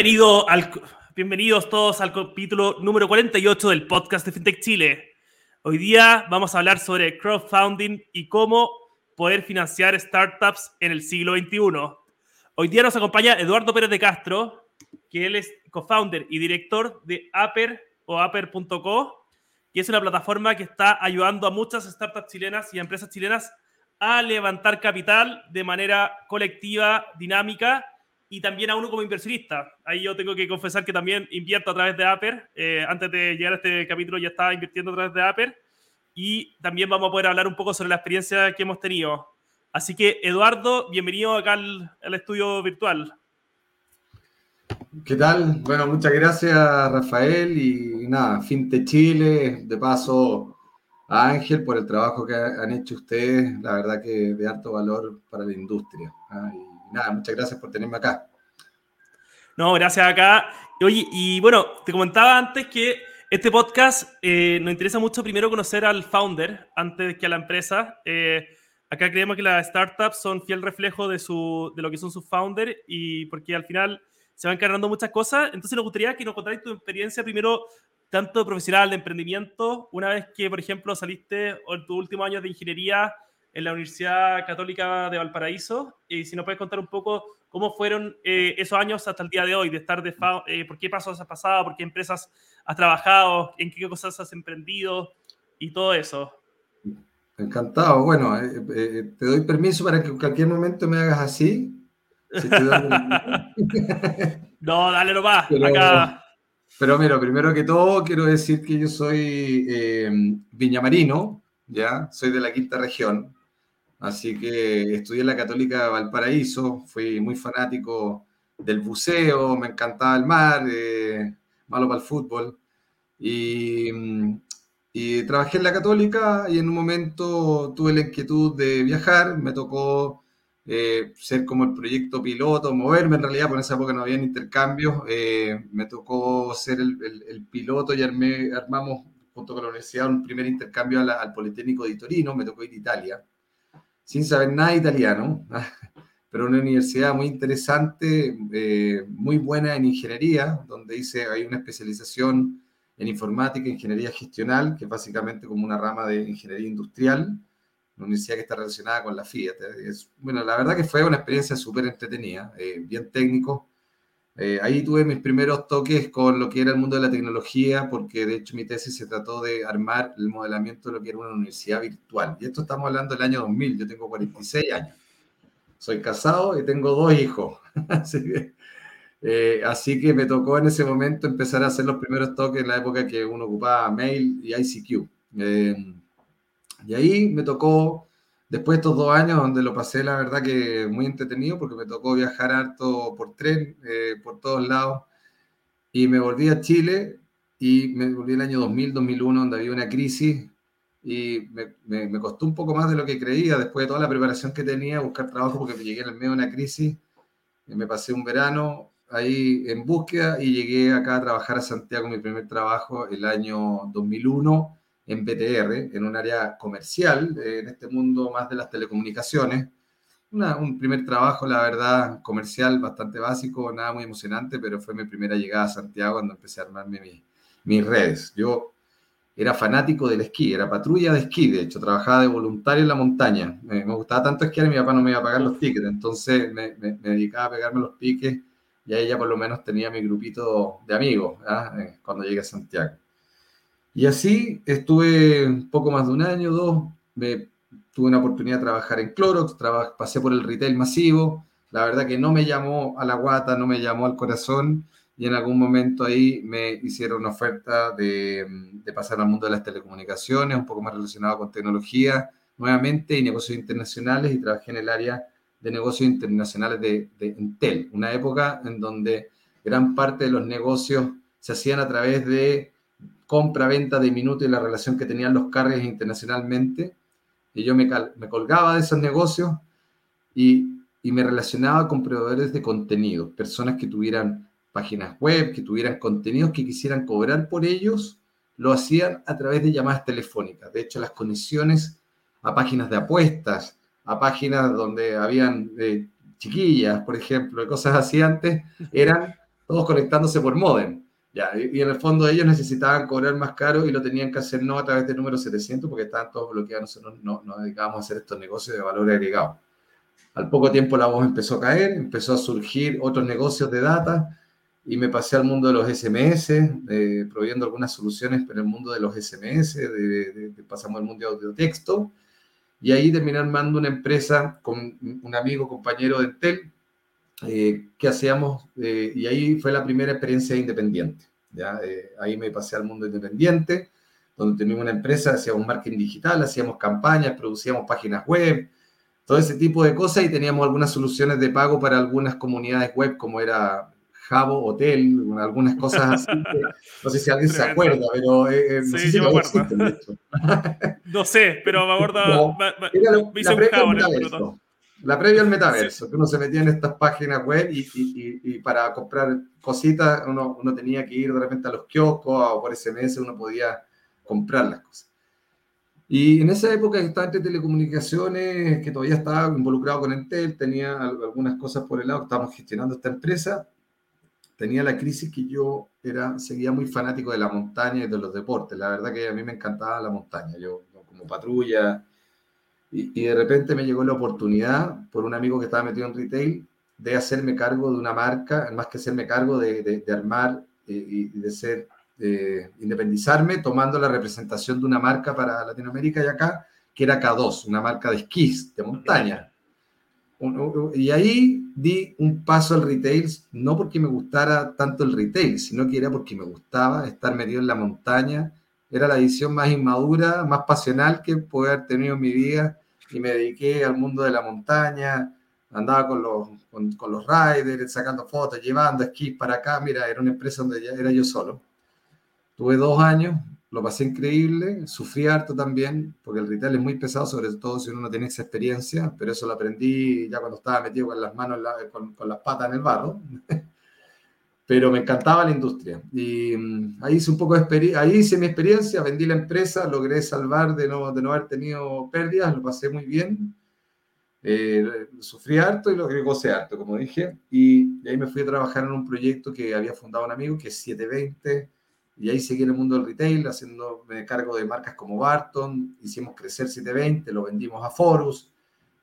Bienvenido bienvenidos todos al capítulo número 48 del podcast de FinTech Chile. Hoy día vamos a hablar sobre crowdfunding y cómo poder financiar startups en el siglo XXI. Hoy día nos acompaña Eduardo Pérez de Castro, que él es co-founder y director de Aper o Aper.co, que es una plataforma que está ayudando a muchas startups chilenas y empresas chilenas a levantar capital de manera colectiva, dinámica y también a uno como inversionista. Ahí yo tengo que confesar que también invierto a través de Aper. Eh, antes de llegar a este capítulo ya estaba invirtiendo a través de Aper. Y también vamos a poder hablar un poco sobre la experiencia que hemos tenido. Así que, Eduardo, bienvenido acá al, estudio virtual. ¿Qué tal? Bueno, muchas gracias, Rafael. Y nada, Finte Chile, de paso a Ángel por el trabajo que han hecho ustedes. La verdad que de alto valor para la industria. ¿ah? Nada, muchas gracias por tenerme acá. No, gracias acá. Oye, y bueno, te comentaba antes que este podcast eh, nos interesa mucho primero conocer al founder antes que a la empresa. Eh, acá creemos que las startups son fiel reflejo de, su, de lo que son sus founders y porque al final se van cargando muchas cosas. Entonces nos gustaría que nos contarais tu experiencia primero tanto profesional de emprendimiento, una vez que, por ejemplo, saliste en tu último año de ingeniería en la Universidad Católica de Valparaíso. Y si nos puedes contar un poco cómo fueron eh, esos años hasta el día de hoy, de estar de eh, por qué pasos has pasado, por qué empresas has trabajado, en qué cosas has emprendido y todo eso. Encantado. Bueno, eh, te doy permiso para que en cualquier momento me hagas así. no, dale nomás. Pero, acá. pero mira, primero que todo quiero decir que yo soy viñamarino, ¿ya? Soy de la quinta región, Así que estudié en la Católica Valparaíso, fui muy fanático del buceo, me encantaba el mar, eh, malo para el fútbol. Y, trabajé en la Católica y en un momento tuve la inquietud de viajar, me tocó eh, ser como el proyecto piloto, moverme en realidad, porque en esa época no había intercambios, eh, me tocó ser el, piloto y armamos junto con la universidad un primer intercambio al Politécnico de Torino, me tocó ir a Italia sin saber nada italiano, pero una universidad muy interesante, eh, muy buena en ingeniería, donde dice hay una especialización en informática, ingeniería gestional, que es básicamente como una rama de ingeniería industrial, una universidad que está relacionada con la Fiat. Es, bueno, la verdad que fue una experiencia súper entretenida, eh, bien técnico, eh, ahí tuve mis primeros toques con lo que era el mundo de la tecnología, porque de hecho mi tesis se trató de armar el modelamiento de lo que era una universidad virtual. Y esto estamos hablando del año 2000, yo tengo 46 años. Soy casado y tengo dos hijos. así, que, eh, así que me tocó en ese momento empezar a hacer los primeros toques en la época que uno ocupaba mail y ICQ. Eh, y ahí me tocó Después de estos dos años donde lo pasé, la verdad que muy entretenido porque me tocó viajar harto por tren, eh, por todos lados, y me volví a Chile y me volví el año 2000, 2001, donde había una crisis y me, costó un poco más de lo que creía después de toda la preparación que tenía, buscar trabajo porque me llegué en el medio de una crisis, y me pasé un verano ahí en búsqueda y llegué acá a trabajar a Santiago, mi primer trabajo el año 2001 en BTR, en un área comercial, eh, en este mundo más de las telecomunicaciones. un primer trabajo, la verdad, comercial bastante básico, nada muy emocionante, pero fue mi primera llegada a Santiago cuando empecé a armarme mis redes. Yo era fanático del esquí, era patrulla de esquí, de hecho, trabajaba de voluntario en la montaña. me gustaba tanto esquiar y mi papá no me iba a pagar los tickets, entonces me, dedicaba a pegarme los piques y ahí ya por lo menos tenía mi grupito de amigos ¿ah? eh, cuando llegué a Santiago. Y así estuve poco más de un año, dos, me, tuve una oportunidad de trabajar en Clorox, pasé por el retail masivo, la verdad que no me llamó a la guata, no me llamó al corazón. Y en algún momento ahí me hicieron una oferta de, de pasar al mundo de las telecomunicaciones, un poco más relacionado con tecnología nuevamente y negocios internacionales. Y trabajé en el área de negocios internacionales de, de Intel, una época en donde gran parte de los negocios se hacían a través de compra-venta de minutos y la relación que tenían los carriers internacionalmente. Y yo me, colgaba de esos negocios y, y, me relacionaba con proveedores de contenido, personas que tuvieran páginas web, que tuvieran contenidos que quisieran cobrar por ellos, lo hacían a través de llamadas telefónicas. De hecho, las conexiones a páginas de apuestas, a páginas donde habían eh, chiquillas, por ejemplo, cosas así antes, eran todos conectándose por modem. Y, en el fondo ellos necesitaban cobrar más caro y lo tenían que hacer no a través del número 700 porque estaban todos bloqueados, nosotros no nos dedicábamos a hacer estos negocios de valor agregado. Al poco tiempo la voz empezó a caer, empezó a surgir otros negocios de data y me pasé al mundo de los SMS, eh, proveyendo algunas soluciones pero en el mundo de los SMS, pasamos al mundo de audio texto y ahí terminé armando una empresa con un amigo, compañero de Entel, eh, que hacíamos, eh, y ahí fue la primera experiencia independiente. ¿ya? Eh, ahí me pasé al mundo independiente, donde teníamos una empresa, hacíamos marketing digital, hacíamos campañas, producíamos páginas web, todo ese tipo de cosas y teníamos algunas soluciones de pago para algunas comunidades web, como era Jabo Hotel, algunas cosas así. no sé si alguien se acuerda, pero eh, no sé si me acuerdo. no sé, pero me acuerdo. me, hice un Jabo la previa al metaverso, que uno se metía en estas páginas web y, y, y, para comprar cositas uno, uno, tenía que ir de repente a los kioscos o por SMS uno podía comprar las cosas. Y en esa época estaba entre telecomunicaciones, que todavía estaba involucrado con Entel, tenía algunas cosas por el lado, estábamos gestionando esta empresa, tenía la crisis que yo era, seguía muy fanático de la montaña y de los deportes. La verdad que a mí me encantaba la montaña. Yo como patrulla, y, de repente me llegó la oportunidad por un amigo que estaba metido en retail de hacerme cargo de una marca, más que hacerme cargo de, de, armar eh, y de ser, de independizarme, tomando la representación de una marca para Latinoamérica y acá, que era K2, una marca de esquís, de montaña. Y ahí di un paso al retail, no porque me gustara tanto el retail, sino que era porque me gustaba estar metido en la montaña era la edición más inmadura, más pasional que pude haber tenido en mi vida y me dediqué al mundo de la montaña, andaba con los, con, los riders, sacando fotos, llevando esquís para acá, mira, era una empresa donde era yo solo. Tuve dos años, lo pasé increíble, sufrí harto también, porque el retail es muy pesado, sobre todo si uno no tiene esa experiencia, pero eso lo aprendí ya cuando estaba metido con las manos, con, con las patas en el barro. pero me encantaba la industria. Y mm, ahí hice un poco de ahí hice mi experiencia, vendí la empresa, logré salvar de no, de no haber tenido pérdidas, lo pasé muy bien. Eh, sufrí harto y lo gocé harto, como dije. Y, ahí me fui a trabajar en un proyecto que había fundado un amigo, que es 720. Y ahí seguí en el mundo del retail, haciéndome cargo de marcas como Barton. Hicimos crecer 720, lo vendimos a Forus.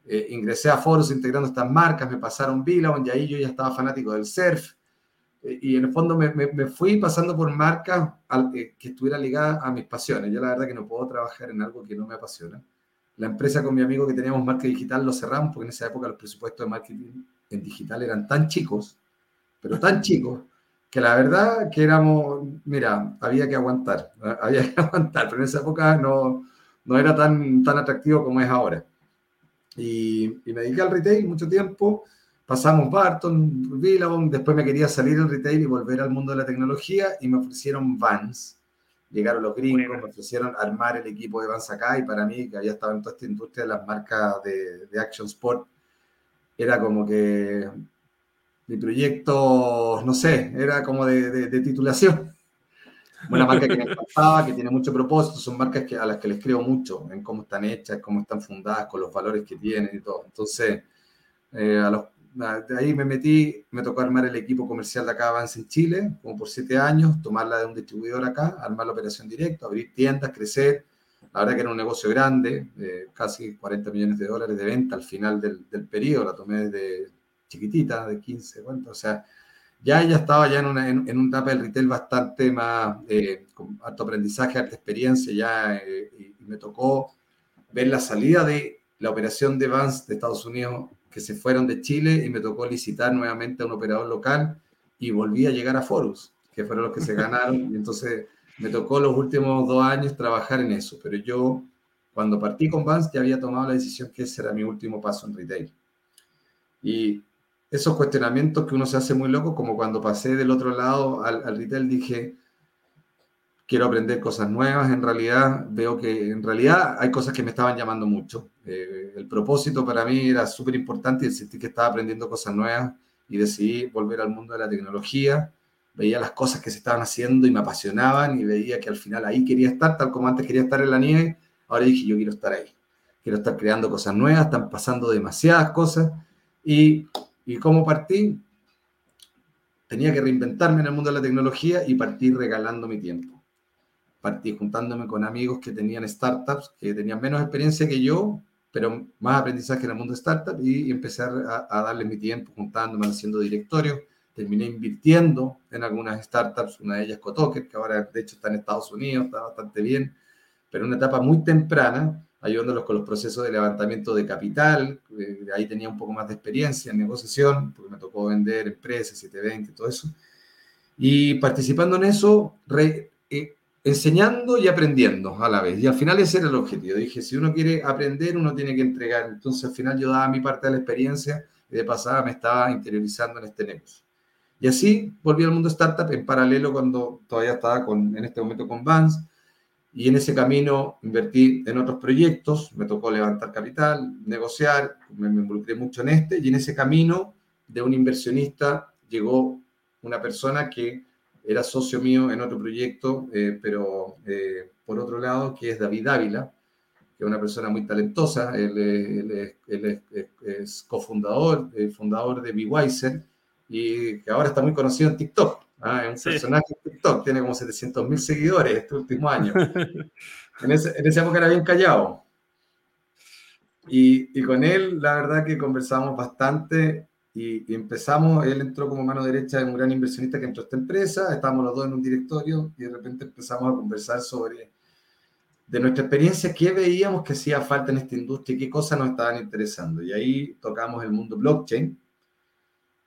Eh, ingresé a Forus integrando estas marcas, me pasaron Billabong y ahí yo ya estaba fanático del surf y en el fondo me, me, fui pasando por marcas que, que estuviera ligada a mis pasiones. Yo la verdad que no puedo trabajar en algo que no me apasiona. La empresa con mi amigo que teníamos marca digital lo cerramos porque en esa época los presupuestos de marketing en digital eran tan chicos, pero tan chicos, que la verdad que éramos, mira, había que aguantar, había que aguantar, pero en esa época no, no era tan, tan atractivo como es ahora. Y, y me dediqué al retail mucho tiempo pasamos Barton, Billabong, después me quería salir del retail y volver al mundo de la tecnología y me ofrecieron Vans. Llegaron los gringos, me ofrecieron armar el equipo de Vans acá y para mí, que había estado en toda esta industria de las marcas de, de Action Sport, era como que mi proyecto, no sé, era como de, de, titulación. Una marca que me encantaba, que tiene mucho propósito, son marcas que, a las que les creo mucho en cómo están hechas, cómo están fundadas, con los valores que tienen y todo. Entonces, eh, a los de ahí me metí, me tocó armar el equipo comercial de acá Avance en Chile, como por siete años, tomarla de un distribuidor acá, armar la operación directa, abrir tiendas, crecer. La verdad que era un negocio grande, casi 40 millones de dólares de venta al final del, del periodo, la tomé desde chiquitita, de 15, ¿cuánto? O sea, ya ella estaba ya en una, en, en etapa del retail bastante más, eh, con alto aprendizaje, alta experiencia, ya, eh, y me tocó ver la salida de la operación de Vans de Estados Unidos que se fueron de Chile y me tocó licitar nuevamente a un operador local y volví a llegar a Forus, que fueron los que se ganaron. Y entonces me tocó los últimos dos años trabajar en eso. Pero yo, cuando partí con Vans, ya había tomado la decisión que ese era mi último paso en retail. Y esos cuestionamientos que uno se hace muy loco, como cuando pasé del otro lado al, al retail, dije, quiero aprender cosas nuevas. En realidad, veo que en realidad hay cosas que me estaban llamando mucho. Eh, el propósito para mí era súper importante y sentí que estaba aprendiendo cosas nuevas y decidí volver al mundo de la tecnología. Veía las cosas que se estaban haciendo y me apasionaban y veía que al final ahí quería estar, tal como antes quería estar en la nieve. Ahora dije, yo quiero estar ahí. Quiero estar creando cosas nuevas, están pasando demasiadas cosas. ¿Y, y cómo partí? tenía que reinventarme en el mundo de la tecnología y partí regalando mi tiempo. Partí juntándome con amigos que tenían startups, que tenían menos experiencia que yo, pero más aprendizaje en el mundo de startups y empecé a, a darle mi tiempo juntándome, haciendo directorios. Terminé invirtiendo en algunas startups, una de ellas Cotoker, que ahora de hecho está en Estados Unidos, está bastante bien, pero en una etapa muy temprana, ayudándolos con los procesos de levantamiento de capital. Eh, ahí tenía un poco más de experiencia en negociación, porque me tocó vender empresas, 720, todo eso. Y participando en eso, eh, enseñando y aprendiendo a la vez. Y al final ese era el objetivo. Dije, si uno quiere aprender, uno tiene que entregar. Entonces al final yo daba mi parte de la experiencia y de pasada me estaba interiorizando en este negocio. Y así volví al mundo startup en paralelo cuando todavía estaba en este momento con Vans. Y en ese camino invertí en otros proyectos, me tocó levantar capital, negociar, me involucré mucho en este. Y en ese camino de un inversionista llegó una persona que era socio mío en otro proyecto, eh, pero eh, por otro lado, que es David Ávila, que es una persona muy talentosa, él, él, él es, es, cofundador, eh, fundador de BeWiser, y que ahora está muy conocido en TikTok. ¿ah? Es un sí. personaje en TikTok, tiene como 700 mil seguidores este último año. en, ese, en esa época era bien callado. Y, y, con él, la verdad que conversamos bastante y, y, empezamos, él entró como mano derecha de un gran inversionista que entró a esta empresa, estábamos los dos en un directorio y de repente empezamos a conversar sobre de nuestra experiencia, qué veíamos que hacía falta en esta industria qué cosas nos estaban interesando. Y ahí tocamos el mundo blockchain.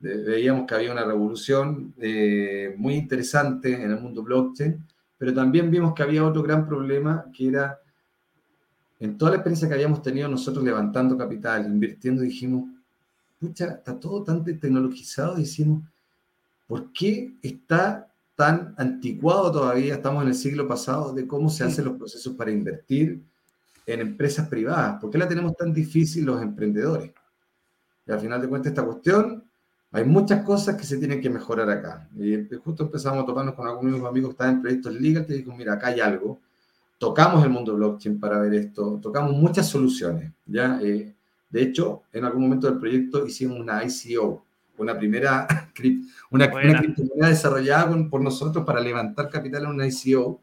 Veíamos que había una revolución eh, muy interesante en el mundo blockchain, pero también vimos que había otro gran problema que era, en toda la experiencia que habíamos tenido nosotros levantando capital, invirtiendo, dijimos, pucha, está todo tan tecnologizado, decimos, ¿por qué está tan anticuado todavía? Estamos en el siglo pasado de cómo se hacen los procesos para invertir en empresas privadas. ¿Por qué la tenemos tan difícil los emprendedores? Y al final de cuentas, esta cuestión, hay muchas cosas que se tienen que mejorar acá. Y justo empezamos a toparnos con algunos amigos que estaban en proyectos legal, que dijo, mira, acá hay algo. Tocamos el mundo blockchain para ver esto, tocamos muchas soluciones, ¿ya? Eh, de hecho, en algún momento del proyecto hicimos una ICO, una primera una, una criptomoneda desarrollada por nosotros para levantar capital en una ICO,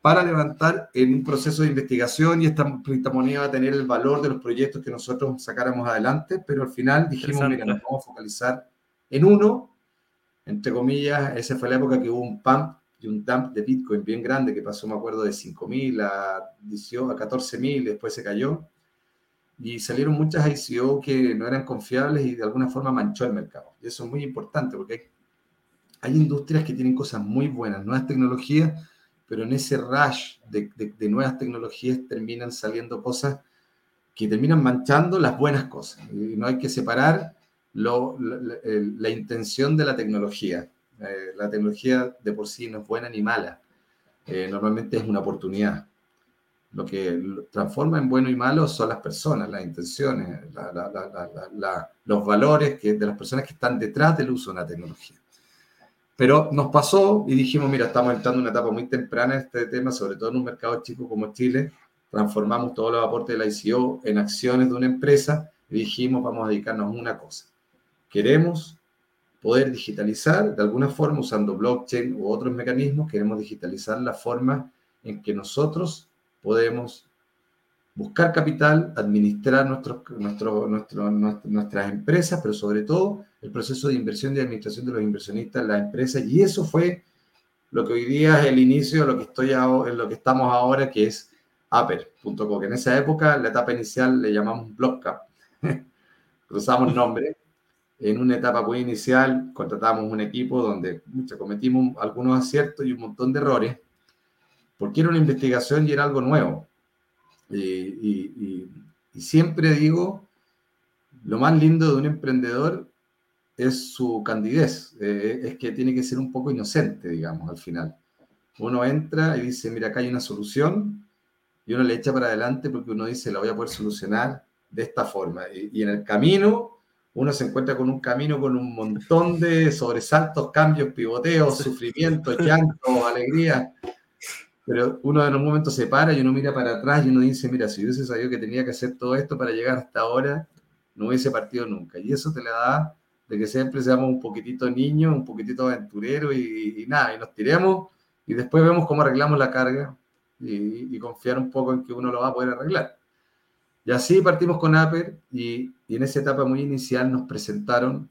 para levantar en un proceso de investigación y esta criptomoneda va a tener el valor de los proyectos que nosotros sacáramos adelante, pero al final dijimos, mira, nos vamos a focalizar en uno, entre comillas, esa fue la época que hubo un pump y un dump de Bitcoin bien grande que pasó, me acuerdo, de 5.000 a, 18, a 14.000, después se cayó y salieron muchas ICO que no eran confiables y de alguna forma manchó el mercado. Y eso es muy importante porque hay, hay industrias que tienen cosas muy buenas, nuevas tecnologías, pero en ese rush de, de, de, nuevas tecnologías terminan saliendo cosas que terminan manchando las buenas cosas. Y no hay que separar lo, la, la, intención de la tecnología. Eh, la tecnología de por sí no es buena ni mala. Eh, normalmente es una oportunidad. Lo que transforma en bueno y malo son las personas, las intenciones, la, la, la, los valores que, de las personas que están detrás del uso de la tecnología. Pero nos pasó y dijimos, mira, estamos entrando en una etapa muy temprana en este tema, sobre todo en un mercado chico como Chile. Transformamos todos los aportes de la ICO en acciones de una empresa y dijimos, vamos a dedicarnos a una cosa. Queremos poder digitalizar de alguna forma usando blockchain u otros mecanismos, queremos digitalizar la forma en que nosotros podemos buscar capital, administrar nuestro, nuestro, nuestro, nuestras empresas, pero sobre todo el proceso de inversión y administración de los inversionistas en las empresas. Y eso fue lo que hoy día es el inicio de lo que, estoy en lo que estamos ahora, que es Aper.co, que en esa época, la etapa inicial, le llamamos Blockcap. Cruzamos nombre. En una etapa muy inicial, contratamos un equipo donde cometimos algunos aciertos y un montón de errores porque era una investigación y era algo nuevo. Y, y, y, siempre digo, lo más lindo de un emprendedor es su candidez, eh, es que tiene que ser un poco inocente, digamos, al final. Uno entra y dice, mira, acá hay una solución, y uno le echa para adelante porque uno dice, la voy a poder solucionar de esta forma. Y, y en el camino, uno se encuentra con un camino con un montón de sobresaltos, cambios, pivoteos, sufrimientos, llantos, alegría pero uno en un momento se para y uno mira para atrás y uno dice, mira, si hubiese sabido que tenía que hacer todo esto para llegar hasta ahora, no hubiese partido nunca. Y eso te le da de que siempre seamos un poquitito niños, un poquitito aventureros y, nada, y nos tiremos y después vemos cómo arreglamos la carga y, confiar un poco en que uno lo va a poder arreglar. Y así partimos con Aper y, y en esa etapa muy inicial nos presentaron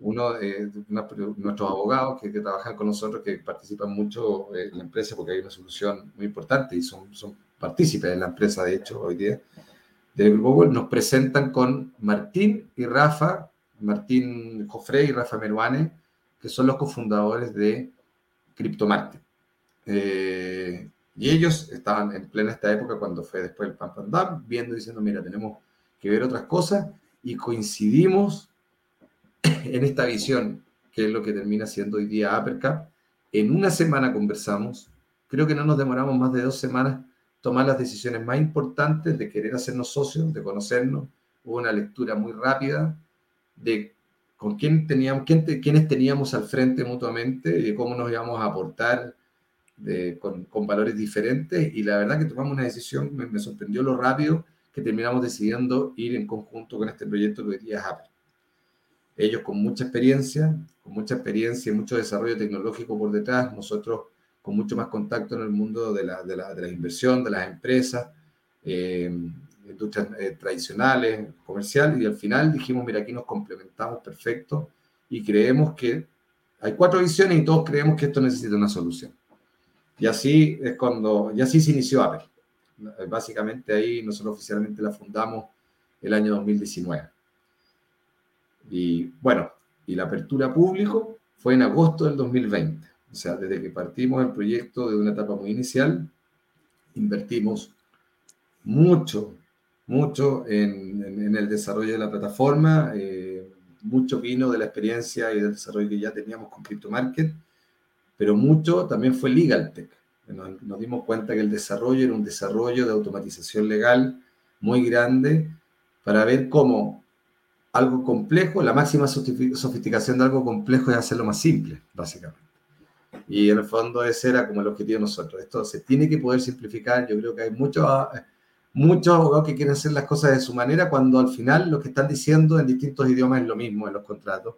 uno de nuestros abogados que, que, trabajan con nosotros, que participan mucho en la empresa porque hay una solución muy importante y son, son partícipes en la empresa, de hecho, hoy día, del Google, nos presentan con Martín y Rafa, Martín Jofre y Rafa Meruane, que son los cofundadores de CryptoMarket. Eh, y ellos estaban en plena esta época, cuando fue después el Pam Pam viendo y diciendo, mira, tenemos que ver otras cosas, y coincidimos en esta visión, que es lo que termina siendo hoy día Uppercap. En una semana conversamos, creo que no nos demoramos más de dos semanas tomar las decisiones más importantes de querer hacernos socios, de conocernos. Hubo una lectura muy rápida de con quién teníamos, quién quiénes teníamos al frente mutuamente y de cómo nos íbamos a aportar con, valores diferentes. Y la verdad que tomamos una decisión, me, me, sorprendió lo rápido que terminamos decidiendo ir en conjunto con este proyecto que hoy día es Apple ellos con mucha experiencia, con mucha experiencia y mucho desarrollo tecnológico por detrás, nosotros con mucho más contacto en el mundo de la, de la, de la inversión, de las empresas, eh, industrias eh, tradicionales, comerciales, y al final dijimos, mira, aquí nos complementamos perfecto y creemos que hay cuatro visiones y todos creemos que esto necesita una solución. Y así es cuando, y así se inició Apple. Básicamente ahí nosotros oficialmente la fundamos el año 2019. Y bueno, y la apertura público fue en agosto del 2020. O sea, desde que partimos el proyecto de una etapa muy inicial, invertimos mucho, mucho en, en, el desarrollo de la plataforma, eh, mucho vino de la experiencia y del desarrollo que ya teníamos con CryptoMarket, pero mucho también fue LegalTech. Nos, nos dimos cuenta que el desarrollo era un desarrollo de automatización legal muy grande para ver cómo algo complejo, la máxima sofisticación de algo complejo es hacerlo más simple, básicamente. Y en el fondo ese era como el objetivo de nosotros. Esto se tiene que poder simplificar. Yo creo que hay muchos, muchos abogados que quieren hacer las cosas de su manera cuando al final lo que están diciendo en distintos idiomas es lo mismo en los contratos.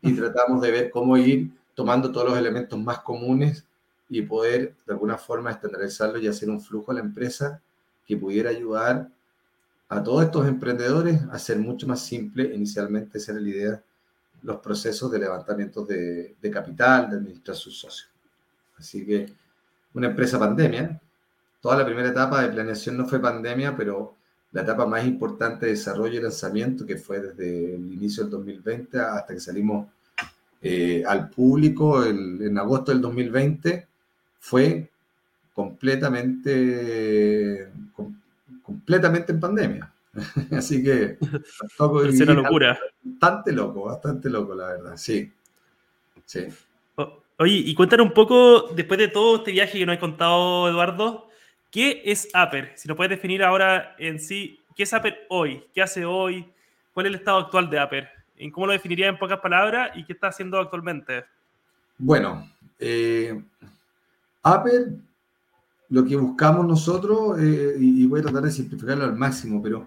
Y tratamos de ver cómo ir tomando todos los elementos más comunes y poder de alguna forma estandarizarlo y hacer un flujo a la empresa que pudiera ayudar a todos estos emprendedores a ser mucho más simple, inicialmente esa era la idea, los procesos de levantamiento de, de capital, de administrar sus socios. Así que una empresa pandemia, toda la primera etapa de planeación no fue pandemia, pero la etapa más importante de desarrollo y lanzamiento, que fue desde el inicio del 2020 hasta que salimos eh, al público en agosto del 2020, fue completamente, completamente en pandemia. Así que es una locura. Bastante loco, bastante loco, la verdad, sí. sí. Oye, y cuéntanos un poco, después de todo este viaje que nos has contado, Eduardo, ¿qué es Aper? Si lo puedes definir ahora en sí, ¿qué es Aper hoy? ¿Qué hace hoy? ¿Cuál es el estado actual de Aper? ¿Cómo lo definiría en pocas palabras y qué está haciendo actualmente? Bueno, eh, Aper lo que buscamos nosotros, eh, y, voy a tratar de simplificarlo al máximo, pero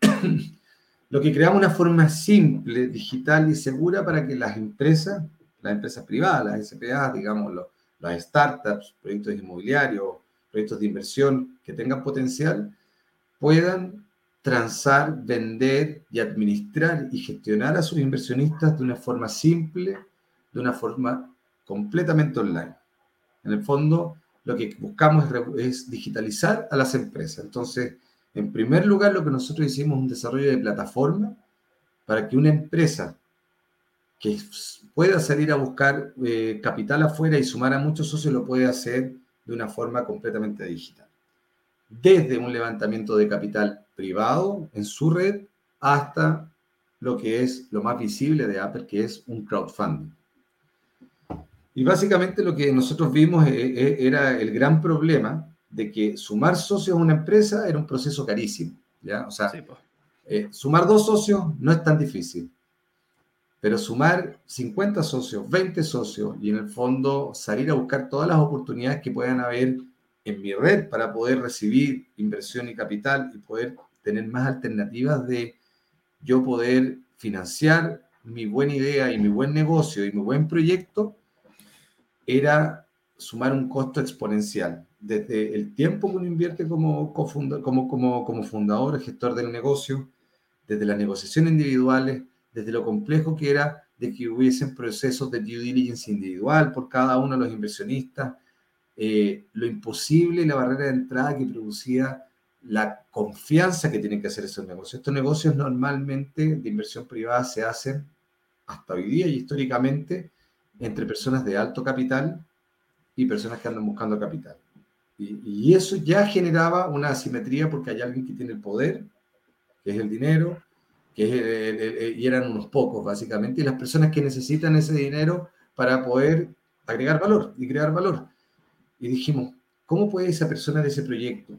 lo que creamos una forma simple, digital y segura para que las empresas, las empresas privadas, las SPA, digamos, las startups, proyectos inmobiliarios, proyectos de inversión que tengan potencial, puedan transar, vender y administrar y gestionar a sus inversionistas de una forma simple, de una forma completamente online. En el fondo, lo que buscamos es, digitalizar a las empresas. Entonces, en primer lugar, lo que nosotros hicimos es un desarrollo de plataforma para que una empresa que pueda salir a buscar eh, capital afuera y sumar a muchos socios lo puede hacer de una forma completamente digital. Desde un levantamiento de capital privado en su red hasta lo que es lo más visible de Apple, que es un crowdfunding. Y básicamente lo que nosotros vimos eh, eh, era el gran problema de que sumar socios a una empresa era un proceso carísimo. ¿ya? O sea, eh, sumar dos socios no es tan difícil, pero sumar 50 socios, 20 socios y en el fondo salir a buscar todas las oportunidades que puedan haber en mi red para poder recibir inversión y capital y poder tener más alternativas de yo poder financiar mi buena idea y mi buen negocio y mi buen proyecto era sumar un costo exponencial. Desde el tiempo que uno invierte como, como, como, como fundador, gestor del negocio, desde las negociaciones individuales, desde lo complejo que era de que hubiesen procesos de due diligence individual por cada uno de los inversionistas, eh, lo imposible y la barrera de entrada que producía la confianza que tienen que hacer esos negocios. Estos negocios normalmente de inversión privada se hacen hasta hoy día y históricamente entre personas de alto capital y personas que andan buscando capital. Y, eso ya generaba una asimetría porque hay alguien que tiene el poder, que es el dinero, que es y eran unos pocos básicamente, y las personas que necesitan ese dinero para poder agregar valor y crear valor. Y dijimos, ¿cómo puede esa persona de ese proyecto,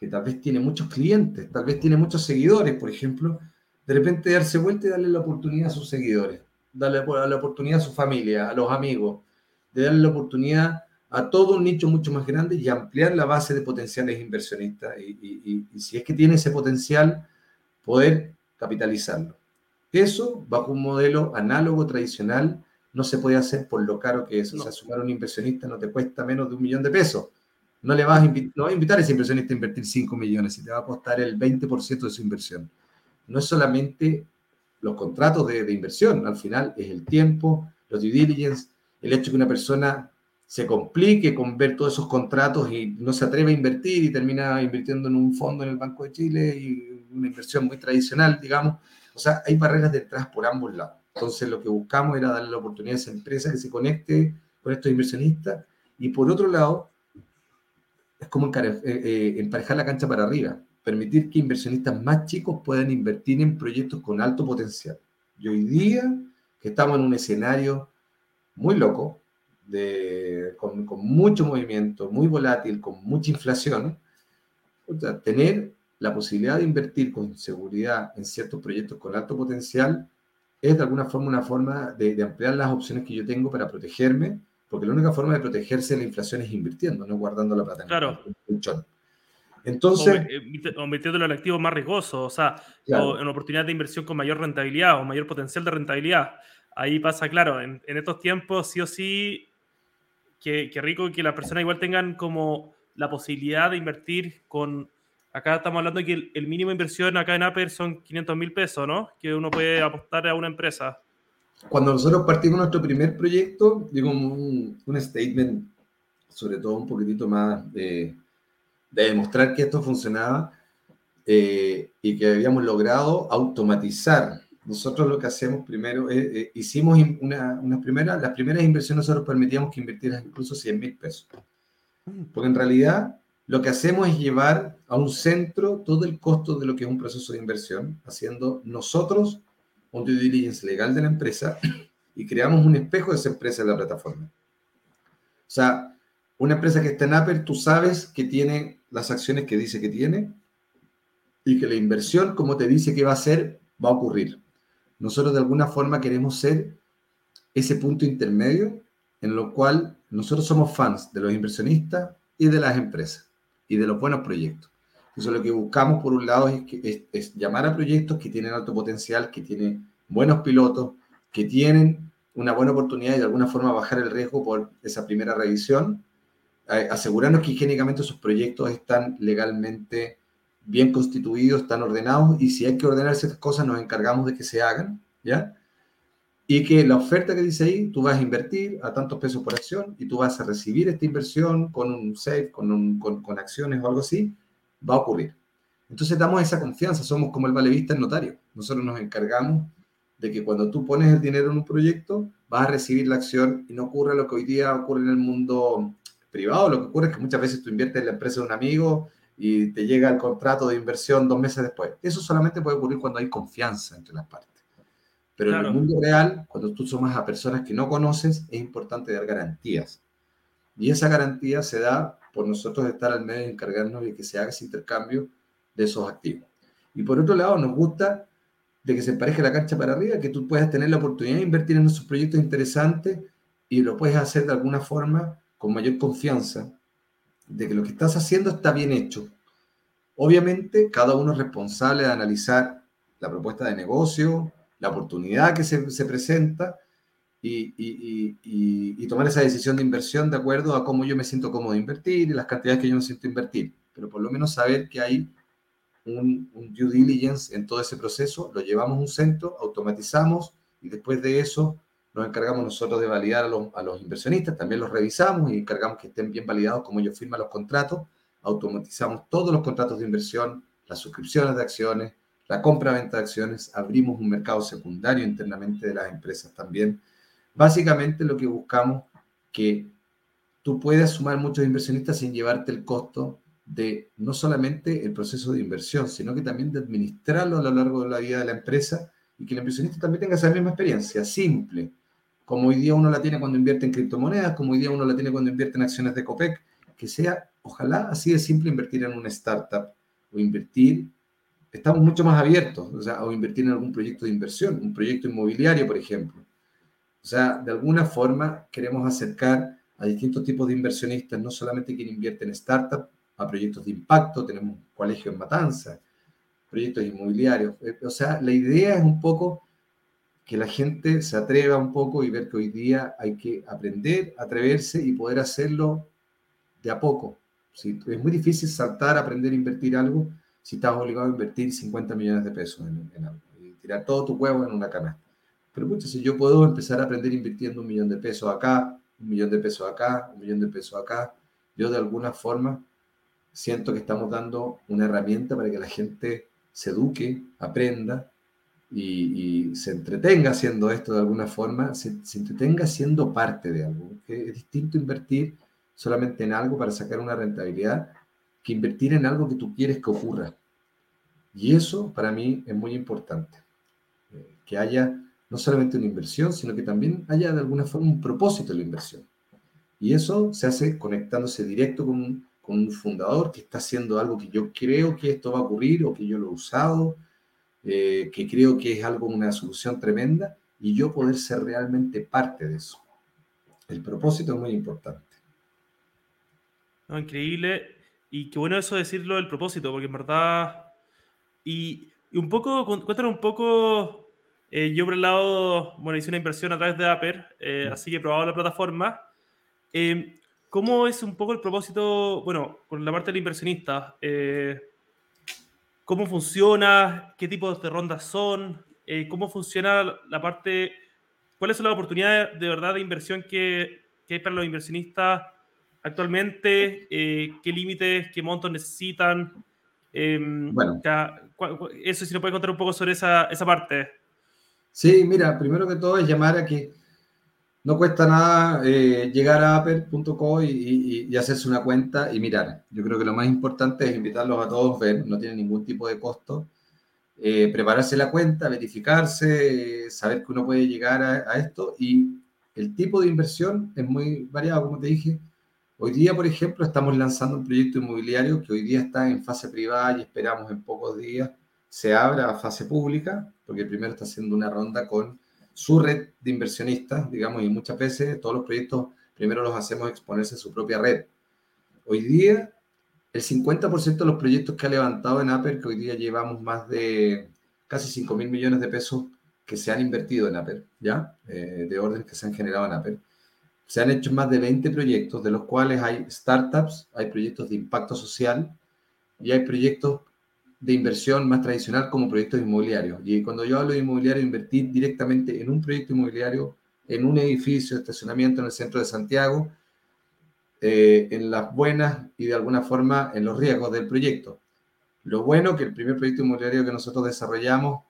que tal vez tiene muchos clientes, tal vez tiene muchos seguidores, por ejemplo, de repente darse vuelta y darle la oportunidad a sus seguidores, darle la oportunidad a su familia, a los amigos, de darle la oportunidad a todo un nicho mucho más grande y ampliar la base de potenciales inversionistas. Y, y si es que tiene ese potencial, poder capitalizarlo. Eso, bajo un modelo análogo tradicional, no se puede hacer por lo caro que es. O sea, sumar a un inversionista no te cuesta menos de un millón de pesos. No le vas a, no a invitar a ese inversionista a invertir 5 millones, y te va a costar el 20% de su inversión. No es solamente los contratos de, de, inversión, al final es el tiempo, los due diligence, el hecho que una persona se complique con ver todos esos contratos y no se atreve a invertir y termina invirtiendo en un fondo en el Banco de Chile y una inversión muy tradicional, digamos. O sea, hay barreras detrás por ambos lados. Entonces, lo que buscamos era darle la oportunidad a esa empresa que se conecte con estos inversionistas. Y por otro lado, es como eh, eh, emparejar la cancha para arriba, permitir que inversionistas más chicos puedan invertir en proyectos con alto potencial. Y hoy día, que estamos en un escenario muy loco, de, con, con mucho movimiento, muy volátil, con mucha inflación, tener la posibilidad de invertir con seguridad en ciertos proyectos con alto potencial es de alguna forma una forma de, ampliar las opciones que yo tengo para protegerme, porque la única forma de protegerse de la inflación es invirtiendo, no guardando la plata en claro. el Entonces, o metiéndolo al activo más riesgoso, o sea, en una oportunidad de inversión con mayor rentabilidad o mayor potencial de rentabilidad. Ahí pasa, claro, en, estos tiempos sí o sí, que, que rico que las personas igual tengan como la posibilidad de invertir con Acá estamos hablando de que el, mínimo de inversión acá en Apple son 500 mil pesos, ¿no? Que uno puede apostar a una empresa. Cuando nosotros partimos nuestro primer proyecto, digo un, un statement, sobre todo un poquitito más de, de demostrar que esto funcionaba eh, y que habíamos logrado automatizar. Nosotros lo que hacemos primero, es, eh, hicimos una, una primera, las primeras inversiones nosotros permitíamos que invirtieras incluso 100 mil pesos. Porque en realidad lo que hacemos es llevar a un centro todo el costo de lo que es un proceso de inversión, haciendo nosotros un due diligence legal de la empresa y creamos un espejo de esa empresa en la plataforma. O sea, una empresa que está en Apple, tú sabes que tiene las acciones que dice que tiene y que la inversión, como te dice que va a ser, va a ocurrir. Nosotros de alguna forma queremos ser ese punto intermedio en lo cual nosotros somos fans de los inversionistas y de las empresas y de los buenos proyectos. Eso lo que buscamos, por un lado, es, es, llamar a proyectos que tienen alto potencial, que tienen buenos pilotos, que tienen una buena oportunidad y de alguna forma bajar el riesgo por esa primera revisión, asegurarnos que higiénicamente sus proyectos están legalmente bien constituidos, están ordenados y si hay que ordenar ciertas cosas nos encargamos de que se hagan, ¿ya? Y que la oferta que dice ahí, tú vas a invertir a tantos pesos por acción y tú vas a recibir esta inversión con un safe, con, con, con acciones o algo así, va a ocurrir. Entonces damos esa confianza, somos como el valevista el notario. Nosotros nos encargamos de que cuando tú pones el dinero en un proyecto, vas a recibir la acción y no ocurre lo que hoy día ocurre en el mundo privado. Lo que ocurre es que muchas veces tú inviertes en la empresa de un amigo y te llega el contrato de inversión dos meses después. Eso solamente puede ocurrir cuando hay confianza entre las partes. Pero en el mundo real, cuando tú sumas a personas que no conoces, es importante dar garantías. Y esa garantía se da por nosotros estar al medio y encargarnos de que se haga ese intercambio de esos activos. Y por otro lado, nos gusta de que se empareje la cancha para arriba, que tú puedas tener la oportunidad de invertir en esos proyectos interesantes y lo puedes hacer de alguna forma con mayor confianza de que lo que estás haciendo está bien hecho. Obviamente, cada uno es responsable de analizar la propuesta de negocio, la oportunidad que se, se presenta y, tomar esa decisión de inversión de acuerdo a cómo yo me siento cómodo de invertir y las cantidades que yo me siento invertir. Pero por lo menos saber que hay un, un due diligence en todo ese proceso, lo llevamos un centro, automatizamos y después de eso nos encargamos nosotros de validar a los, a los, inversionistas, también los revisamos y encargamos que estén bien validados como ellos firman los contratos, automatizamos todos los contratos de inversión, las suscripciones de acciones, la compra-venta de acciones, abrimos un mercado secundario internamente de las empresas también. Básicamente lo que buscamos que tú puedas sumar muchos inversionistas sin llevarte el costo de no solamente el proceso de inversión, sino que también de administrarlo a lo largo de la vida de la empresa y que el inversionista también tenga esa misma experiencia, simple, como hoy día uno la tiene cuando invierte en criptomonedas, como hoy día uno la tiene cuando invierte en acciones de COPEC, que sea, ojalá así de simple invertir en una startup o invertir, estamos mucho más abiertos, o, sea, o invertir en algún proyecto de inversión, un proyecto inmobiliario, por ejemplo. O sea, de alguna forma queremos acercar a distintos tipos de inversionistas, no solamente quien invierte en startups, a proyectos de impacto, tenemos un colegio en Matanza, proyectos inmobiliarios. Eh, o sea, la idea es un poco que la gente se atreva un poco y ver que hoy día hay que aprender, atreverse y poder hacerlo de a poco. Es muy difícil saltar, aprender a invertir algo si estás obligado a invertir 50 millones de pesos en, algo y tirar todo tu huevo en una canasta. Pero mucho, si yo puedo empezar a aprender invirtiendo un millón de pesos acá, un millón de pesos acá, un millón de pesos acá, yo de alguna forma siento que estamos dando una herramienta para que la gente se eduque, aprenda y, se entretenga haciendo esto de alguna forma, se, entretenga siendo parte de algo. Es distinto invertir solamente en algo para sacar una rentabilidad que invertir en algo que tú quieres que ocurra. Y eso para mí es muy importante. Eh, que haya no solamente una inversión, sino que también haya de alguna forma un propósito de la inversión. Y eso se hace conectándose directo con, con un fundador que está haciendo algo que yo creo que esto va a ocurrir o que yo lo he usado eh, que creo que es algo, una solución tremenda, y yo poder ser realmente parte de eso. El propósito es muy importante. increíble. Y qué bueno eso decirlo del propósito, porque en verdad. Y, un poco, cuéntanos un poco. Eh, yo por el lado, bueno, hice una inversión a través de Aper, eh, mm. así que he probado la plataforma. ¿Cómo es un poco el propósito, bueno, con la parte del inversionista? Cómo funciona, qué tipos de rondas son, eh, cómo funciona la parte, cuáles son las oportunidades de verdad de inversión que, hay para los inversionistas actualmente, eh, qué límites, qué montos necesitan. Em, bueno. eso si nos puede contar un poco sobre esa, esa parte. Sí, mira, primero que todo es llamar a que no cuesta nada eh, llegar a aper.co y, hacerse una cuenta y mirar. Yo creo que lo más importante es invitarlos a todos, ver, no tiene ningún tipo de costo. Eh, prepararse la cuenta, verificarse, saber que uno puede llegar a, esto y el tipo de inversión es muy variado, como te dije. Hoy día, por ejemplo, estamos lanzando un proyecto inmobiliario que hoy día está en fase privada y esperamos en pocos días se abra a fase pública, porque primero está haciendo una ronda con su red de inversionistas, digamos, y muchas veces todos los proyectos primero los hacemos exponerse a su propia red. Hoy día, el 50% de los proyectos que ha levantado en Aper, que hoy día llevamos más de casi 5 mil millones de pesos que se han invertido en Aper, ¿ya? Eh, de órdenes que se han generado en Aper. Se han hecho más de 20 proyectos, de los cuales hay startups, hay proyectos de impacto social y hay proyectos de inversión más tradicional como proyectos inmobiliarios. Y cuando yo hablo de inmobiliario, invertir directamente en un proyecto inmobiliario, en un edificio estacionamiento en el centro de Santiago, eh, en las buenas y de alguna forma en los riesgos del proyecto. Lo bueno que el primer proyecto inmobiliario que nosotros desarrollamos,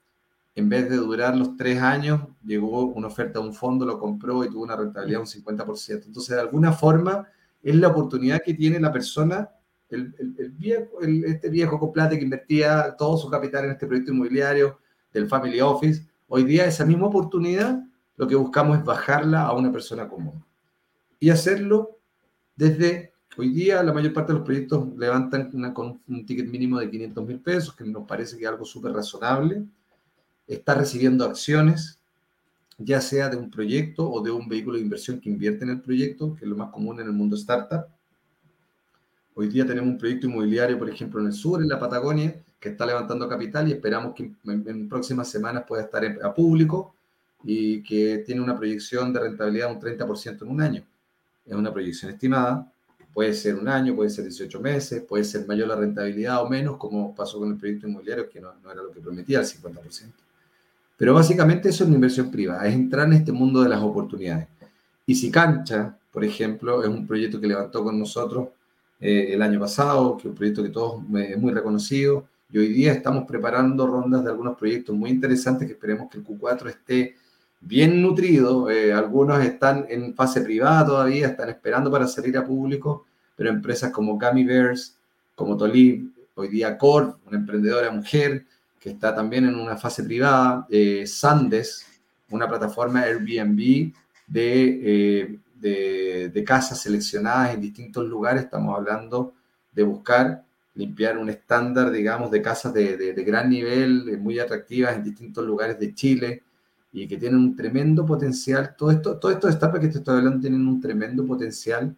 en vez de durar los tres años, llegó una oferta a un fondo, lo compró y tuvo una rentabilidad de un 50%. Entonces, de alguna forma, es la oportunidad que tiene la persona el, viejo, este viejo coplate que invertía todo su capital en este proyecto inmobiliario del Family Office, hoy día esa misma oportunidad lo que buscamos es bajarla a una persona común. Y hacerlo desde, hoy día la mayor parte de los proyectos levantan con un ticket mínimo de 500 mil pesos, que nos parece que es algo súper razonable. Está recibiendo acciones, ya sea de un proyecto o de un vehículo de inversión que invierte en el proyecto, que es lo más común en el mundo startup Hoy día tenemos un proyecto inmobiliario, por ejemplo, en el sur, en la Patagonia, que está levantando capital y esperamos que en, próximas semanas pueda estar a público y que tiene una proyección de rentabilidad de un 30% en un año. Es una proyección estimada, puede ser un año, puede ser 18 meses, puede ser mayor la rentabilidad o menos, como pasó con el proyecto inmobiliario, que no, no era lo que prometía, el 50%. Pero básicamente eso es una inversión privada, es entrar en este mundo de las oportunidades. Y si Cancha, por ejemplo, es un proyecto que levantó con nosotros eh, el año pasado, que es un proyecto que todos es muy reconocido, y hoy día estamos preparando rondas de algunos proyectos muy interesantes que esperemos que el Q4 esté bien nutrido. Eh, algunos están en fase privada todavía, están esperando para salir a público, pero empresas como Gummy Bears, como Tolib, hoy día Core, una emprendedora mujer que está también en una fase privada, eh, Sandes, una plataforma Airbnb de, eh, de, de casas seleccionadas en distintos lugares. Estamos hablando de buscar limpiar un estándar, digamos, de casas de, de, gran nivel, eh, muy atractivas en distintos lugares de Chile y que tienen un tremendo potencial. Todo esto, todo esto de startups que te estoy hablando tienen un tremendo potencial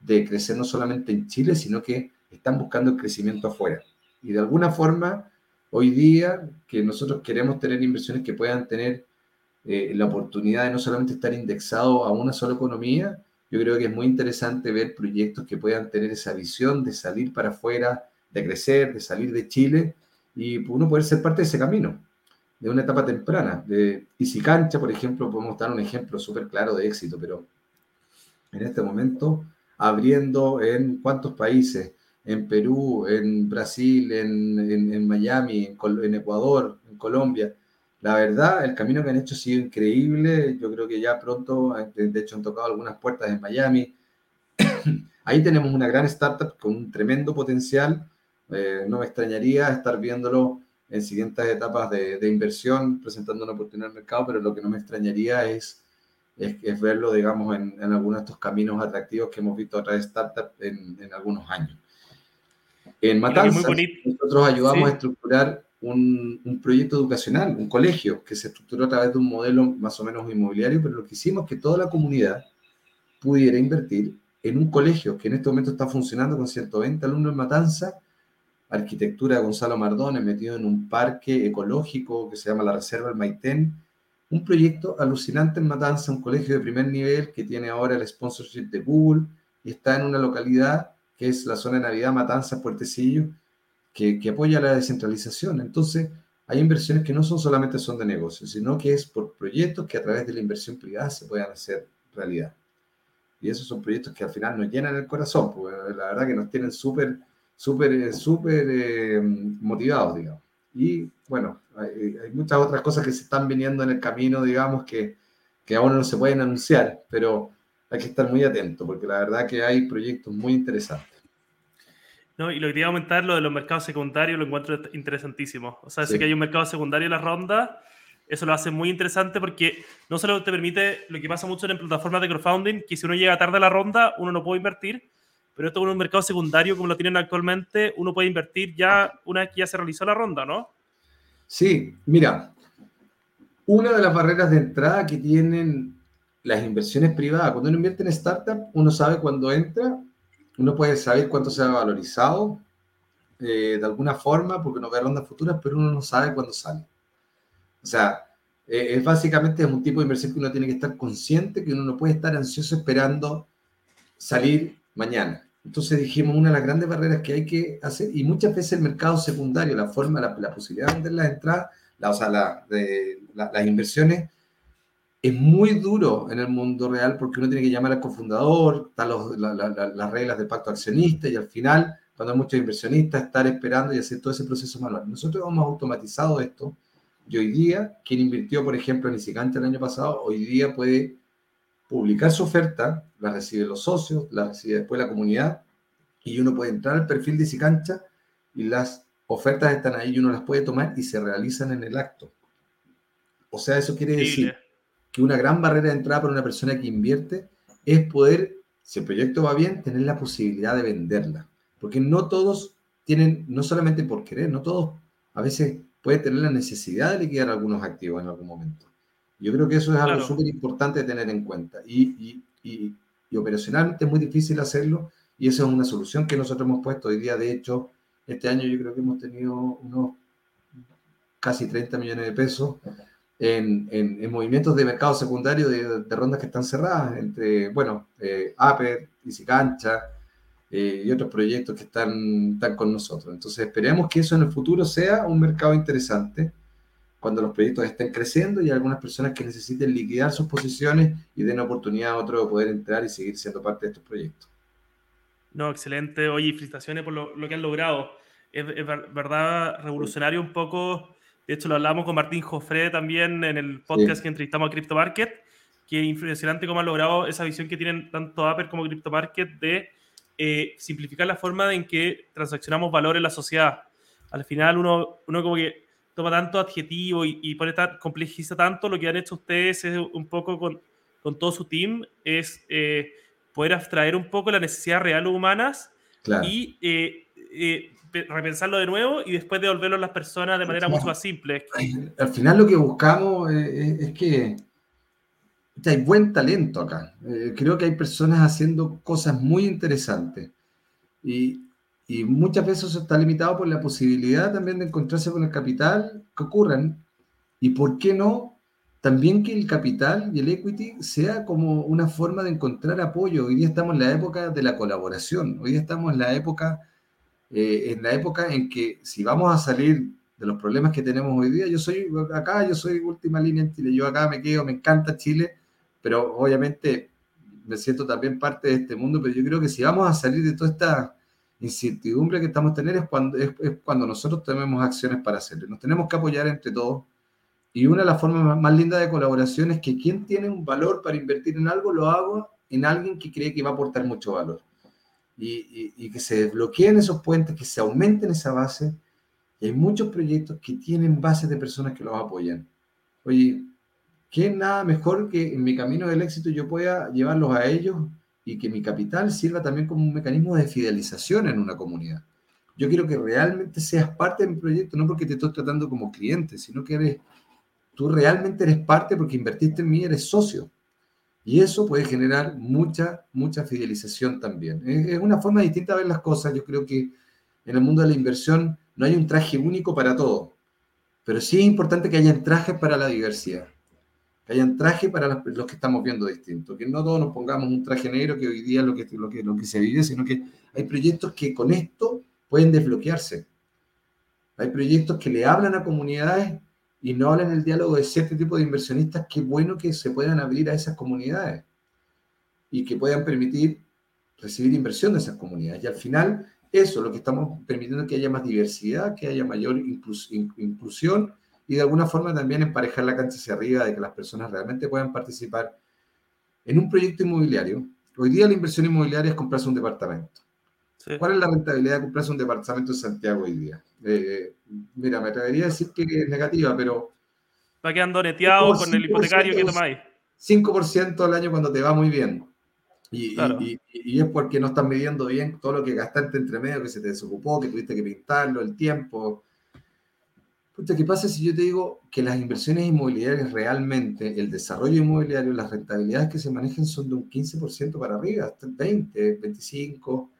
de crecer no solamente en Chile, sino que están buscando el crecimiento afuera. Y de alguna forma, hoy día, que nosotros queremos tener inversiones que puedan tener eh, la oportunidad de no solamente estar indexado a una sola economía, yo creo que es muy interesante ver proyectos que puedan tener esa visión de salir para afuera, de crecer, de salir de Chile y uno poder ser parte de ese camino, de una etapa temprana. De Easy Cancha, por ejemplo, podemos dar un ejemplo súper claro de éxito, pero en este momento abriendo en cuántos países, en Perú, en Brasil, en, en, Miami, en, Ecuador, en Colombia. La verdad, el camino que han hecho ha sido increíble. Yo creo que ya pronto, de hecho, han tocado algunas puertas en Miami. Ahí tenemos una gran startup con un tremendo potencial eh, no me extrañaría estar viéndolo en siguientes etapas de, inversión, presentando una oportunidad al mercado, pero lo que no me extrañaría es, es, verlo, digamos, en, en, algunos de estos caminos atractivos que hemos visto a través de startups en, en algunos años. En Matanzas, nosotros ayudamos a estructurar un, proyecto educacional, un colegio, que se estructuró a través de un modelo más o menos inmobiliario, pero lo que hicimos es que toda la comunidad pudiera invertir en un colegio que en este momento está funcionando con 120 alumnos en Matanza arquitectura de Gonzalo Mardones, metido en un parque ecológico que se llama la Reserva del Maitén. Un proyecto alucinante en Matanza, un colegio de primer nivel que tiene ahora el sponsorship de Google y está en una localidad que es la zona de Navidad Matanza, Puertecillo, que, apoya la descentralización. Entonces, hay inversiones que no son solamente son de negocios, sino que es por proyectos que a través de la inversión privada se puedan hacer realidad. Y esos son proyectos que al final nos llenan el corazón, porque la verdad que nos tienen súper súper, eh, súper eh, motivados, digamos. Y bueno, hay, muchas otras cosas que se están viniendo en el camino, digamos, que, que aún no se pueden anunciar, pero hay que estar muy atento, porque la verdad que hay proyectos muy interesantes. No, y lo que quería aumentar, lo de los mercados secundarios, lo encuentro interesantísimo. O sea, sí. que hay un mercado secundario en la ronda, eso lo hace muy interesante porque no solo te permite lo que pasa mucho en plataformas de crowdfunding, que si uno llega tarde a la ronda, uno no puede invertir, pero esto con un mercado secundario como lo tienen actualmente, uno puede invertir ya una vez que ya se realizó la ronda, ¿no? Sí, mira, una de las barreras de entrada que tienen las inversiones privadas, cuando uno invierte en startup, uno sabe cuándo entra, uno puede saber cuánto se ha valorizado eh, de alguna forma, porque uno ve rondas futuras, pero uno no sabe cuándo sale. O sea, eh, es básicamente es un tipo de inversión que uno tiene que estar consciente, que uno no puede estar ansioso esperando salir mañana. Entonces dijimos, una de las grandes barreras que hay que hacer, y muchas veces el mercado secundario, la forma, la, posibilidad de vender las entradas, la, o sea, la, de, las inversiones, es muy duro en el mundo real porque uno tiene que llamar al cofundador, están las reglas del pacto accionista y al final, cuando hay muchos inversionistas, estar esperando y hacer todo ese proceso manual. Nosotros hemos automatizado esto y hoy día, quien invirtió, por ejemplo, en Isicante el año pasado, hoy día puede publicar su oferta, la recibe los socios, la recibe después la comunidad, y uno puede entrar al perfil de Sicancha y las ofertas están ahí y uno las puede tomar y se realizan en el acto. O sea, eso quiere decir que una gran barrera de entrada para una persona que invierte es poder, si el proyecto va bien, tener la posibilidad de venderla. Porque no todos tienen, no solamente por querer, no todos a veces pueden tener la necesidad de liquidar algunos activos en algún momento. Yo creo que eso es algo súper importante de tener en cuenta. Y, y, y, operacionalmente es muy difícil hacerlo. Y esa es una solución que nosotros hemos puesto hoy día. De hecho, este año yo creo que hemos tenido unos casi 30 millones de pesos en, en, movimientos de mercado secundario de, rondas que están cerradas, entre, bueno, eh, Aper, Easy Cancha eh, y otros proyectos que están, están con nosotros. Entonces esperemos que eso en el futuro sea un mercado interesante cuando los proyectos estén creciendo y algunas personas que necesiten liquidar sus posiciones y den oportunidad a otros de poder entrar y seguir siendo parte de estos proyectos. No, excelente. Oye, felicitaciones por lo, lo que han logrado. Es, es, verdad revolucionario un poco de hecho, lo hablamos con Martín Jofre también en el podcast que entrevistamos a Crypto Market, que es impresionante cómo han logrado esa visión que tienen tanto Apple como Crypto Market de eh, simplificar la forma en que transaccionamos valor en la sociedad. Al final uno, uno como que toma tanto adjetivo y, y pone complejiza tanto, lo que han hecho ustedes es un poco con, con todo su team, es eh, poder abstraer un poco la necesidad real humanas y eh, repensarlo de nuevo y después devolverlo a las personas de manera mucho más simple. Al final lo que buscamos es, que hay buen talento acá. Eh, creo que hay personas haciendo cosas muy interesantes y, y, muchas veces eso está limitado por la posibilidad también de encontrarse con el capital que ocurran y por qué no también que el capital y el equity sea como una forma de encontrar apoyo. Hoy día estamos en la época de la colaboración, hoy día estamos en la época eh, en la época en que si vamos a salir de los problemas que tenemos hoy día, yo soy acá, yo soy última línea en Chile, yo acá me quedo, me encanta Chile, pero obviamente me siento también parte de este mundo, pero yo creo que si vamos a salir de toda esta incertidumbre que estamos teniendo es cuando, es, cuando nosotros tenemos acciones para hacerlo. Nos tenemos que apoyar entre todos. Y una de las formas más, más lindas de colaboración es que quien tiene un valor para invertir en algo, lo hago en alguien que cree que va a aportar mucho valor y, que se desbloqueen esos puentes, que se aumenten esa base. Y hay muchos proyectos que tienen bases de personas que los apoyan. Oye, ¿qué nada mejor que en mi camino del éxito yo pueda llevarlos a ellos y que mi capital sirva también como un mecanismo de fidelización en una comunidad? Yo quiero que realmente seas parte de mi proyecto, no porque te estoy tratando como cliente, sino que eres, tú realmente eres parte porque invertiste en mí, eres socio. Y eso puede generar mucha, mucha fidelización también. Es una forma distinta de ver las cosas. Yo creo que en el mundo de la inversión no hay un traje único para todo, pero sí es importante que haya trajes para la diversidad, que hayan trajes para los que estamos viendo distintos, que no todos nos pongamos un traje negro que hoy día es lo que, lo que, lo que se vive, sino que hay proyectos que con esto pueden desbloquearse. Hay proyectos que le hablan a comunidades y no hablan el diálogo de cierto tipo de inversionistas, qué bueno que se puedan abrir a esas comunidades y que puedan permitir recibir inversión de esas comunidades. Y al final, eso, lo que estamos permitiendo que haya más diversidad, que haya mayor inclusión y de alguna forma también emparejar la cancha hacia arriba, de que las personas realmente puedan participar en un proyecto inmobiliario. Hoy día la inversión inmobiliaria es comprarse un departamento. ¿Cuál es la rentabilidad de comprarse un departamento en Santiago hoy día? Eh, mira, me atrevería a decir que es negativa, pero... Va quedando neteado con el hipotecario que tomáis. 5% al año cuando te va muy bien. Y, y, es porque no estás midiendo bien todo lo que gastaste entre medio, que se te desocupó, que tuviste que pintarlo, el tiempo. ¿qué pasa si yo te digo que las inversiones inmobiliarias realmente, el desarrollo inmobiliario, las rentabilidades que se manejan son de un 15% para arriba, 20, 25,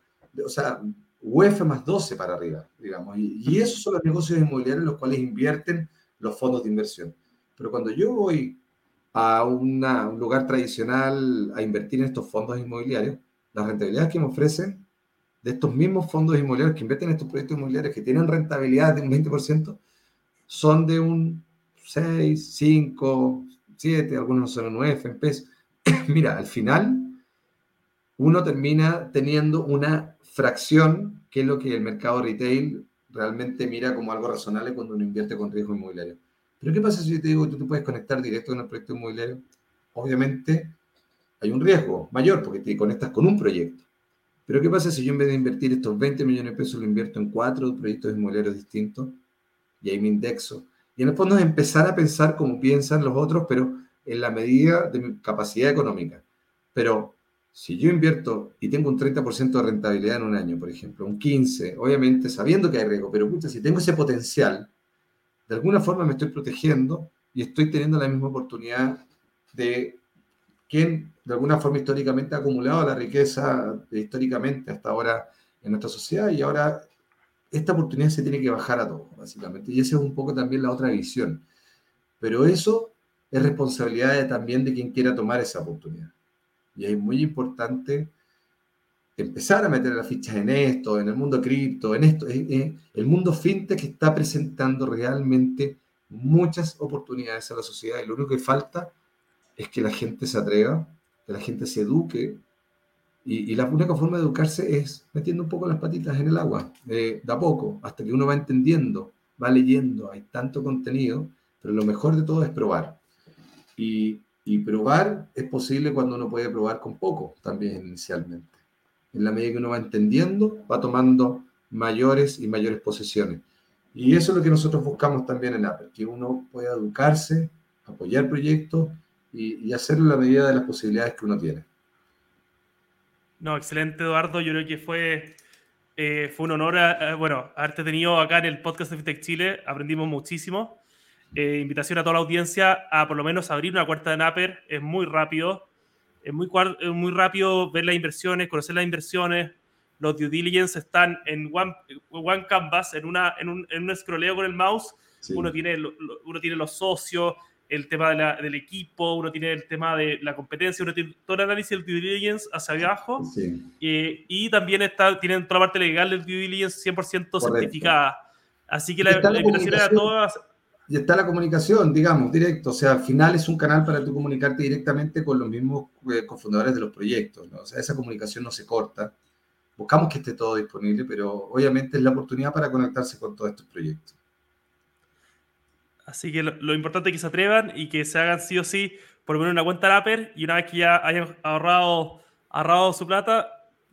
o sea, UEF más 12 para arriba, digamos. Y, esos son los negocios inmobiliarios en los cuales invierten los fondos de inversión. Pero cuando yo voy a un lugar tradicional a invertir en estos fondos inmobiliarios, las rentabilidades que me ofrecen de estos mismos fondos inmobiliarios que invierten en estos proyectos inmobiliarios que tienen rentabilidad de un 20%, son de un 6, 5, 7, algunos son un 9 en pesos. Mira, al final uno termina teniendo una fracción, que es lo que el mercado retail realmente mira como algo razonable cuando uno invierte con riesgo inmobiliario. Pero ¿qué pasa si yo te digo que tú te puedes conectar directo con el proyecto inmobiliario? Obviamente hay un riesgo mayor porque te conectas con un proyecto. Pero ¿qué pasa si yo en vez de invertir estos 20 millones de pesos lo invierto en cuatro proyectos inmobiliarios distintos y ahí me indexo? Y en el fondo es empezar a pensar como piensan los otros, pero en la medida de mi capacidad económica. Pero si yo invierto y tengo un 30% de rentabilidad en un año, por ejemplo, un 15%, obviamente sabiendo que hay riesgo, pero pucha, si tengo ese potencial, de alguna forma me estoy protegiendo y estoy teniendo la misma oportunidad de quien de alguna forma históricamente ha acumulado la riqueza históricamente hasta ahora en nuestra sociedad y ahora esta oportunidad se tiene que bajar a todos, básicamente. Y esa es un poco también la otra visión. Pero eso es responsabilidad también de quien quiera tomar esa oportunidad. Y es muy importante empezar a meter las fichas en esto, en el mundo cripto, en esto. el mundo fintech está presentando realmente muchas oportunidades a la sociedad y lo único que falta es que la gente se atreva, que la gente se eduque. Y, la única forma de educarse es metiendo un poco las patitas en el agua, de, a poco, hasta que uno va entendiendo, va leyendo, hay tanto contenido, pero lo mejor de todo es probar. Y, y probar es posible cuando uno puede probar con poco también inicialmente. En la medida que uno va entendiendo, va tomando mayores y mayores posesiones. Y eso es lo que nosotros buscamos también en Apple, que uno pueda educarse, apoyar proyectos y, hacerlo en la medida de las posibilidades que uno tiene. No, excelente, Eduardo. Yo creo que fue, eh, fue un honor, bueno, haberte tenido acá en el podcast de Fintech Chile. Aprendimos muchísimo. Eh, invitación a toda la audiencia a por lo menos abrir una cuenta de Napper. Es muy rápido. Es muy, muy rápido ver las inversiones, conocer las inversiones. Los due diligence están en One, one Canvas, en, una, en, un, en un scrolleo con el mouse. Uno, tiene, uno tiene los socios, el tema del equipo, uno tiene el tema de la competencia, uno tiene todo el análisis del due diligence hacia abajo eh, y también está, tienen toda la parte legal del due diligence 100% certificada. Así que la, invitación era a todas. Y está la comunicación, digamos, directo. O sea, al final es un canal para tú comunicarte directamente con los mismos eh, cofundadores de los proyectos. O sea, esa comunicación no se corta. Buscamos que esté todo disponible, pero obviamente es la oportunidad para conectarse con todos estos proyectos. Así que lo, importante es que se atrevan y que se hagan sí o sí por poner una cuenta Apper y una vez que ya hayan ahorrado, ahorrado su plata,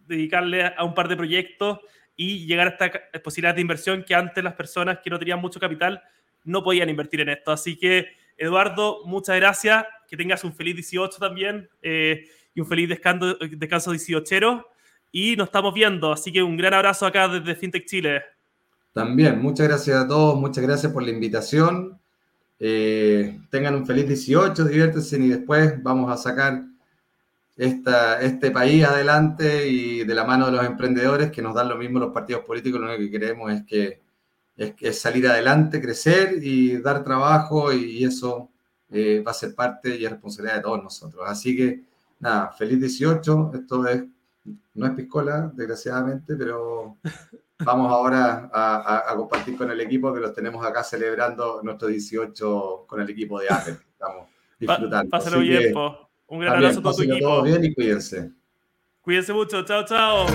dedicarle a un par de proyectos y llegar a esta posibilidad de inversión que antes las personas que no tenían mucho capital no podían invertir en esto. Así que, Eduardo, muchas gracias. Que tengas un feliz 18 también eh, y un feliz descanso, descanso 18 y nos estamos viendo. Así que un gran abrazo acá desde FinTech Chile. También, muchas gracias a todos, muchas gracias por la invitación. Eh, tengan un feliz 18, diviértanse y después vamos a sacar esta, este país adelante y de la mano de los emprendedores que nos dan lo mismo los partidos políticos, lo único que queremos es que es, salir adelante, crecer y dar trabajo y, eso eh, va a ser parte y es responsabilidad de todos nosotros. Así que nada, feliz 18, esto es, no es piscola, desgraciadamente, pero Vamos ahora a, compartir con el equipo que los tenemos acá celebrando nuestro 18 con el equipo de Apple. Estamos disfrutando. Pásalo bien, Un gran abrazo a todo tu equipo. Todo bien y cuídense. Cuídense mucho. Chao, chao.